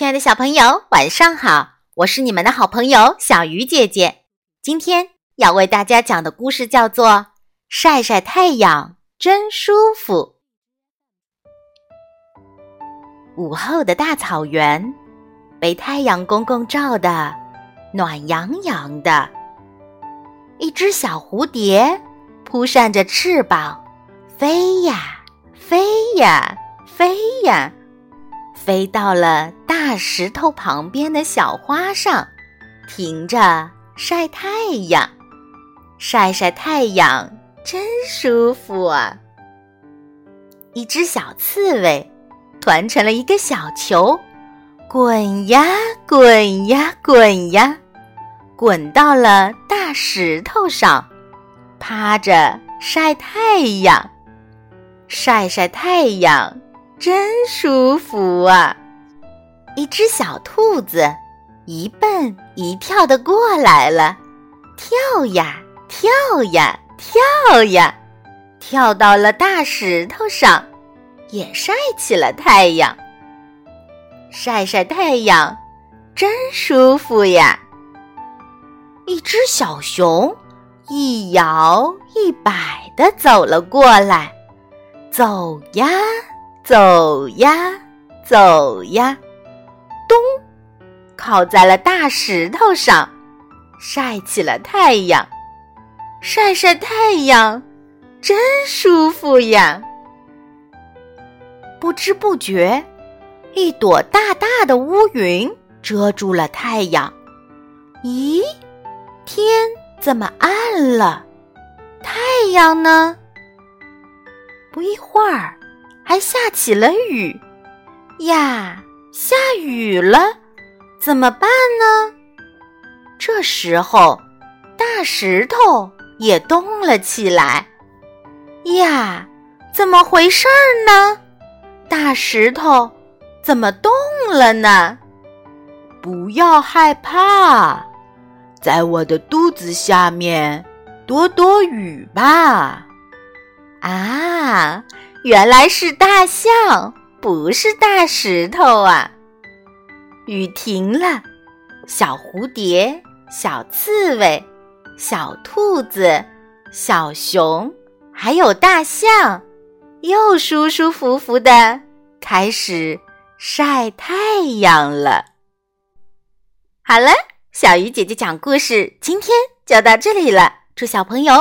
亲爱的小朋友，晚上好！我是你们的好朋友小鱼姐姐。今天要为大家讲的故事叫做《晒晒太阳真舒服》。午后的大草原被太阳公公照的暖洋洋的，一只小蝴蝶扑扇着翅膀，飞呀飞呀飞呀。飞到了大石头旁边的小花上，停着晒太阳。晒晒太阳真舒服啊！一只小刺猬团成了一个小球，滚呀滚呀滚呀，滚到了大石头上，趴着晒太阳。晒晒太阳。真舒服啊！一只小兔子一蹦一跳的过来了，跳呀跳呀跳呀，跳到了大石头上，也晒起了太阳。晒晒太阳，真舒服呀！一只小熊一摇一摆的走了过来，走呀。走呀，走呀，咚，靠在了大石头上，晒起了太阳。晒晒太阳，真舒服呀！不知不觉，一朵大大的乌云遮住了太阳。咦，天怎么暗了？太阳呢？不一会儿。还下起了雨呀！下雨了，怎么办呢？这时候，大石头也动了起来呀！怎么回事儿呢？大石头怎么动了呢？不要害怕，在我的肚子下面躲躲雨吧！啊！原来是大象，不是大石头啊！雨停了，小蝴蝶、小刺猬、小兔子、小熊，还有大象，又舒舒服服的开始晒太阳了。好了，小鱼姐姐讲故事，今天就到这里了。祝小朋友